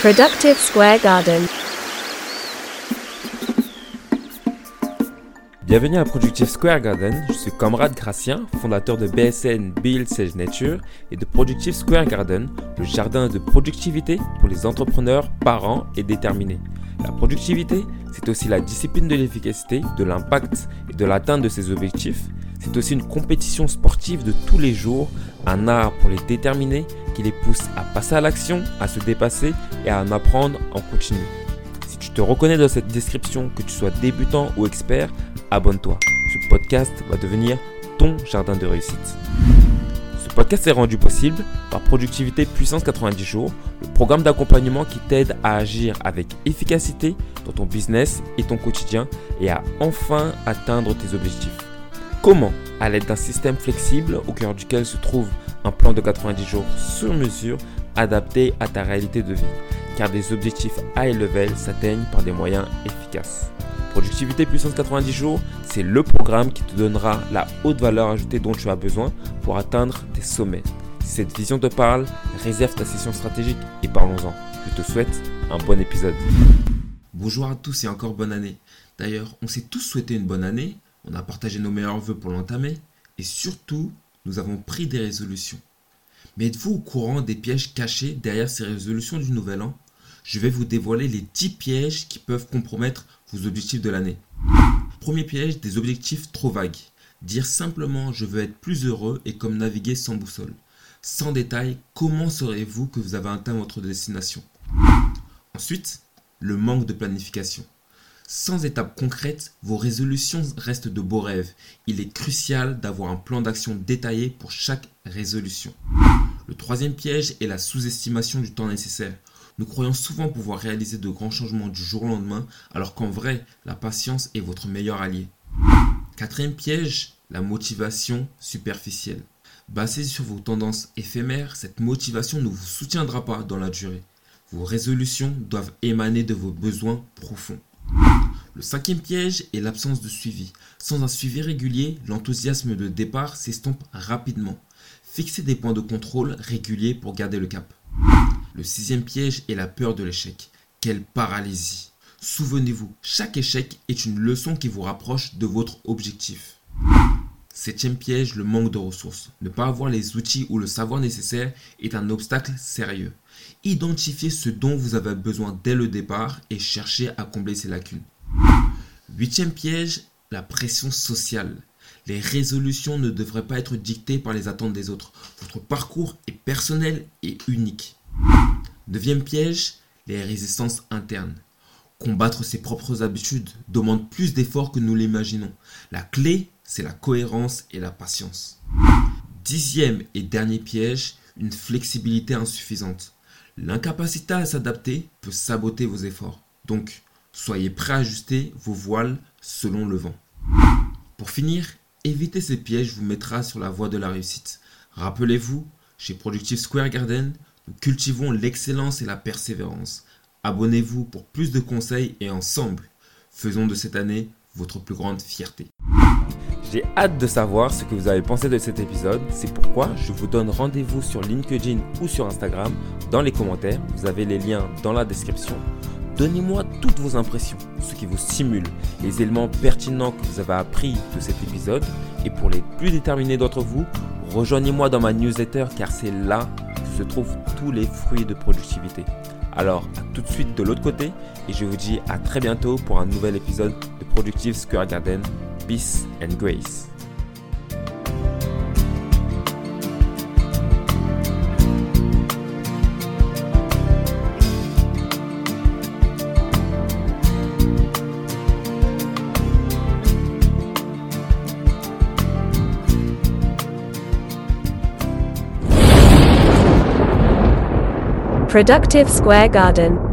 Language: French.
Productive Square Garden. Bienvenue à Productive Square Garden, je suis Comrade Gracien, fondateur de BSN Build Sage Nature et de Productive Square Garden, le jardin de productivité pour les entrepreneurs, parents et déterminés. La productivité, c'est aussi la discipline de l'efficacité, de l'impact et de l'atteinte de ses objectifs. C'est aussi une compétition sportive de tous les jours, un art pour les déterminés qui les pousse à passer à l'action, à se dépasser et à en apprendre en continu. Si tu te reconnais dans cette description, que tu sois débutant ou expert, abonne-toi. Ce podcast va devenir ton jardin de réussite. Ce podcast est rendu possible par Productivité Puissance 90 jours, le programme d'accompagnement qui t'aide à agir avec efficacité dans ton business et ton quotidien et à enfin atteindre tes objectifs. Comment À l'aide d'un système flexible au cœur duquel se trouve un plan de 90 jours sur mesure adapté à ta réalité de vie? Car des objectifs high level s'atteignent par des moyens efficaces. Productivité puissance 90 jours, c'est le programme qui te donnera la haute valeur ajoutée dont tu as besoin pour atteindre tes sommets. Cette vision te parle, réserve ta session stratégique et parlons-en. Je te souhaite un bon épisode. Bonjour à tous et encore bonne année. D'ailleurs, on s'est tous souhaité une bonne année, on a partagé nos meilleurs voeux pour l'entamer et surtout, nous avons pris des résolutions. Mais êtes-vous au courant des pièges cachés derrière ces résolutions du nouvel an? Je vais vous dévoiler les 10 pièges qui peuvent compromettre vos objectifs de l'année. Premier piège, des objectifs trop vagues. Dire simplement je veux être plus heureux et comme naviguer sans boussole. Sans détail, comment saurez-vous que vous avez atteint votre destination? Ensuite, le manque de planification. Sans étape concrète, vos résolutions restent de beaux rêves. Il est crucial d'avoir un plan d'action détaillé pour chaque résolution. Le troisième piège est la sous-estimation du temps nécessaire. Nous croyons souvent pouvoir réaliser de grands changements du jour au lendemain, alors qu'en vrai, la patience est votre meilleur allié. Quatrième piège, la motivation superficielle. Basée sur vos tendances éphémères, cette motivation ne vous soutiendra pas dans la durée. Vos résolutions doivent émaner de vos besoins profonds. Le cinquième piège est l'absence de suivi. Sans un suivi régulier, l'enthousiasme de départ s'estompe rapidement. Fixez des points de contrôle réguliers pour garder le cap. Le sixième piège est la peur de l'échec. Quelle paralysie. Souvenez-vous, chaque échec est une leçon qui vous rapproche de votre objectif. Septième piège, le manque de ressources. Ne pas avoir les outils ou le savoir nécessaire est un obstacle sérieux. Identifiez ce dont vous avez besoin dès le départ et cherchez à combler ces lacunes. Huitième piège, la pression sociale. Les résolutions ne devraient pas être dictées par les attentes des autres. Votre parcours est personnel et unique. Neuvième piège, les résistances internes. Combattre ses propres habitudes demande plus d'efforts que nous l'imaginons. La clé, c'est la cohérence et la patience. Dixième et dernier piège, une flexibilité insuffisante. L'incapacité à s'adapter peut saboter vos efforts. Donc, soyez prêt à ajuster vos voiles selon le vent. Pour finir, éviter ces pièges vous mettra sur la voie de la réussite. Rappelez-vous, chez Productive Square Garden, nous cultivons l'excellence et la persévérance. Abonnez-vous pour plus de conseils et ensemble, faisons de cette année votre plus grande fierté. J'ai hâte de savoir ce que vous avez pensé de cet épisode. C'est pourquoi je vous donne rendez-vous sur LinkedIn ou sur Instagram dans les commentaires. Vous avez les liens dans la description. Donnez-moi toutes vos impressions, ce qui vous stimule, les éléments pertinents que vous avez appris de cet épisode. Et pour les plus déterminés d'entre vous, rejoignez-moi dans ma newsletter car c'est là que se trouvent tous les fruits de productivité. Alors, à tout de suite de l'autre côté et je vous dis à très bientôt pour un nouvel épisode de Productive Square Garden. Peace and grace. Productive Square Garden.